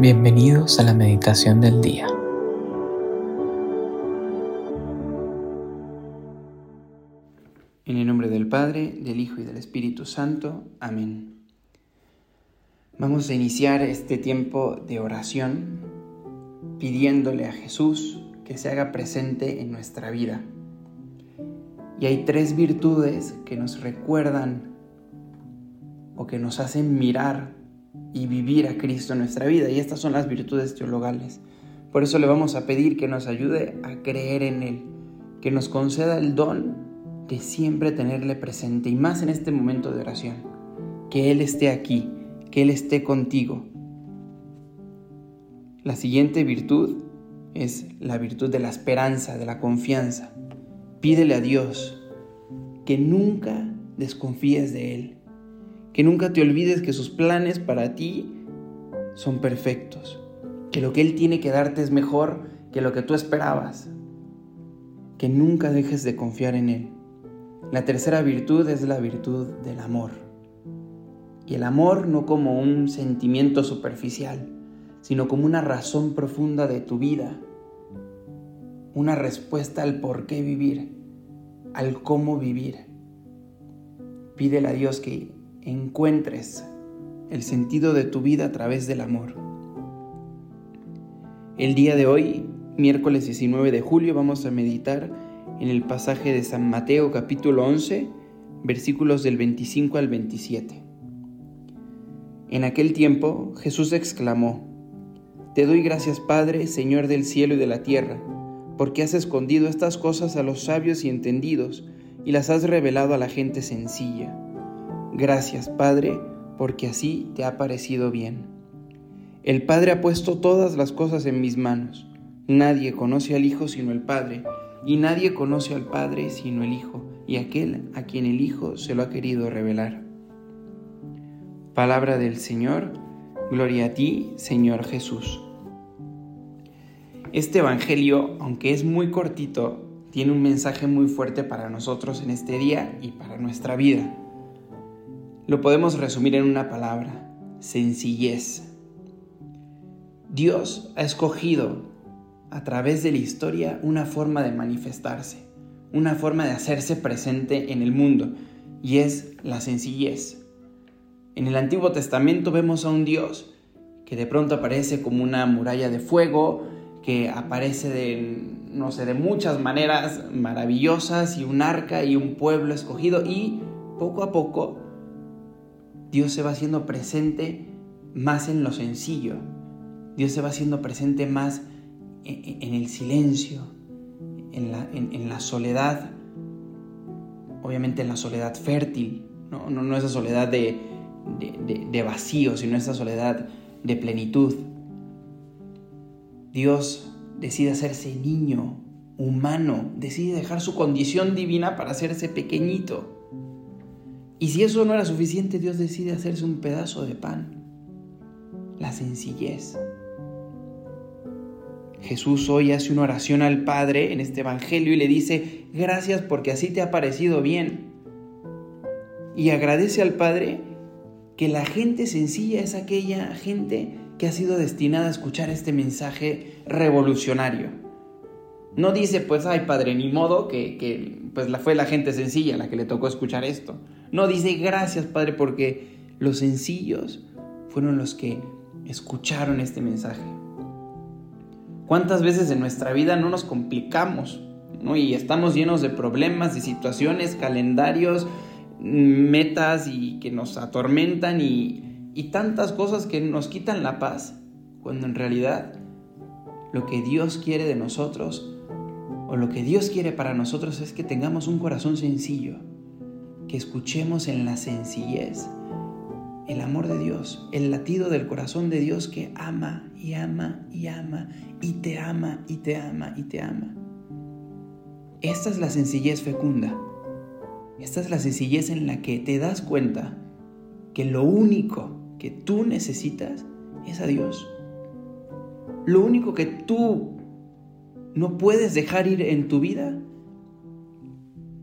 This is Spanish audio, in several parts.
Bienvenidos a la meditación del día. En el nombre del Padre, del Hijo y del Espíritu Santo. Amén. Vamos a iniciar este tiempo de oración pidiéndole a Jesús que se haga presente en nuestra vida. Y hay tres virtudes que nos recuerdan o que nos hacen mirar y vivir a Cristo en nuestra vida. Y estas son las virtudes teologales. Por eso le vamos a pedir que nos ayude a creer en Él, que nos conceda el don de siempre tenerle presente y más en este momento de oración. Que Él esté aquí, que Él esté contigo. La siguiente virtud es la virtud de la esperanza, de la confianza. Pídele a Dios que nunca desconfíes de Él, que nunca te olvides que sus planes para ti son perfectos, que lo que Él tiene que darte es mejor que lo que tú esperabas, que nunca dejes de confiar en Él. La tercera virtud es la virtud del amor. Y el amor no como un sentimiento superficial, sino como una razón profunda de tu vida, una respuesta al por qué vivir, al cómo vivir. Pídele a Dios que encuentres el sentido de tu vida a través del amor. El día de hoy, miércoles 19 de julio, vamos a meditar en el pasaje de San Mateo capítulo 11, versículos del 25 al 27. En aquel tiempo Jesús exclamó, Te doy gracias Padre, Señor del cielo y de la tierra, porque has escondido estas cosas a los sabios y entendidos y las has revelado a la gente sencilla. Gracias, Padre, porque así te ha parecido bien. El Padre ha puesto todas las cosas en mis manos. Nadie conoce al Hijo sino el Padre, y nadie conoce al Padre sino el Hijo, y aquel a quien el Hijo se lo ha querido revelar. Palabra del Señor, gloria a ti, Señor Jesús. Este Evangelio, aunque es muy cortito, tiene un mensaje muy fuerte para nosotros en este día y para nuestra vida. Lo podemos resumir en una palabra, sencillez. Dios ha escogido a través de la historia una forma de manifestarse, una forma de hacerse presente en el mundo, y es la sencillez. En el Antiguo Testamento vemos a un Dios que de pronto aparece como una muralla de fuego, que aparece de, no sé, de muchas maneras maravillosas, y un arca y un pueblo escogido, y poco a poco Dios se va haciendo presente más en lo sencillo. Dios se va haciendo presente más en, el silencio, en la, soledad, obviamente en la soledad fértil, no, no, esa soledad de, de vacío, sino esa soledad de plenitud. Dios decide hacerse niño, humano, decide dejar su condición divina para hacerse pequeñito. Y si eso no era suficiente, Dios decide hacerse un pedazo de pan. La sencillez. Jesús hoy hace una oración al Padre en este Evangelio y le dice, gracias porque así te ha parecido bien. Y agradece al Padre que la gente sencilla es aquella gente que ha sido destinada a escuchar este mensaje revolucionario. No dice, pues, ay Padre, ni modo que, que pues la fue la gente sencilla la que le tocó escuchar esto. No, dice gracias Padre porque los sencillos fueron los que escucharon este mensaje. ¿Cuántas veces en nuestra vida no nos complicamos ¿no? y estamos llenos de problemas, de situaciones, calendarios, metas y que nos atormentan y, y tantas cosas que nos quitan la paz, cuando en realidad lo que Dios quiere de nosotros o lo que Dios quiere para nosotros es que tengamos un corazón sencillo, que escuchemos en la sencillez el amor de Dios, el latido del corazón de Dios que ama y ama y ama y te ama y te ama y te ama. Esta es la sencillez fecunda. Esta es la sencillez en la que te das cuenta que lo único que tú necesitas es a Dios. Lo único que tú no puedes dejar ir en tu vida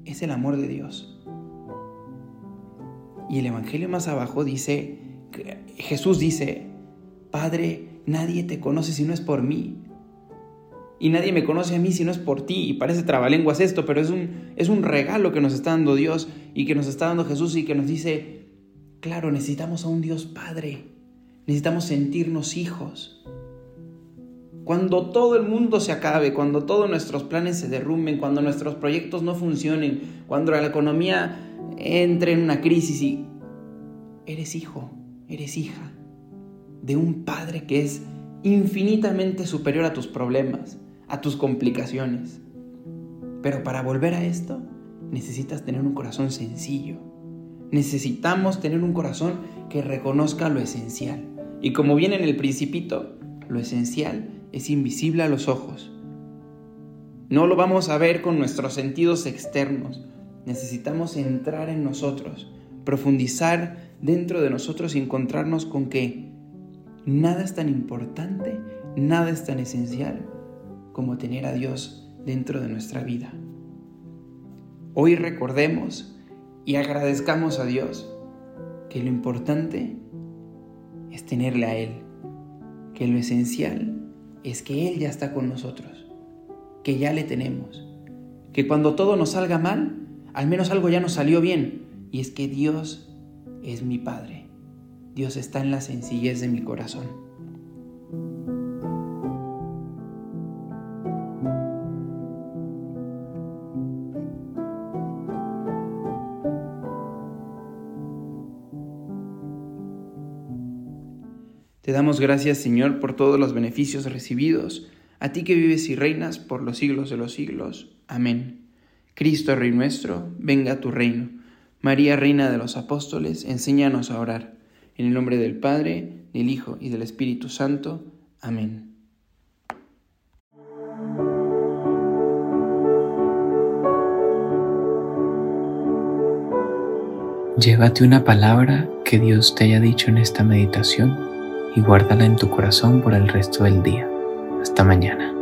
es el amor de Dios. Y el Evangelio más abajo dice, Jesús dice, Padre, nadie te conoce si no es por mí. Y nadie me conoce a mí si no es por ti. Y parece trabalenguas esto, pero es un, es un regalo que nos está dando Dios y que nos está dando Jesús y que nos dice, claro, necesitamos a un Dios Padre. Necesitamos sentirnos hijos. Cuando todo el mundo se acabe, cuando todos nuestros planes se derrumben, cuando nuestros proyectos no funcionen, cuando la economía entre en una crisis y eres hijo, eres hija de un Padre que es infinitamente superior a tus problemas, a tus complicaciones. Pero para volver a esto, necesitas tener un corazón sencillo. Necesitamos tener un corazón que reconozca lo esencial. Y como viene en el principito, lo esencial es invisible a los ojos. No lo vamos a ver con nuestros sentidos externos. Necesitamos entrar en nosotros, profundizar dentro de nosotros y encontrarnos con que nada es tan importante, nada es tan esencial como tener a Dios dentro de nuestra vida. Hoy recordemos y agradezcamos a Dios que lo importante es tenerle a Él, que lo esencial es que Él ya está con nosotros, que ya le tenemos, que cuando todo nos salga mal, al menos algo ya nos salió bien, y es que Dios es mi Padre, Dios está en la sencillez de mi corazón. Te damos gracias, Señor, por todos los beneficios recibidos, a ti que vives y reinas por los siglos de los siglos. Amén. Cristo, Rey nuestro, venga a tu reino. María, Reina de los Apóstoles, enséñanos a orar. En el nombre del Padre, del Hijo y del Espíritu Santo. Amén. Llévate una palabra que Dios te haya dicho en esta meditación y guárdala en tu corazón por el resto del día. Hasta mañana.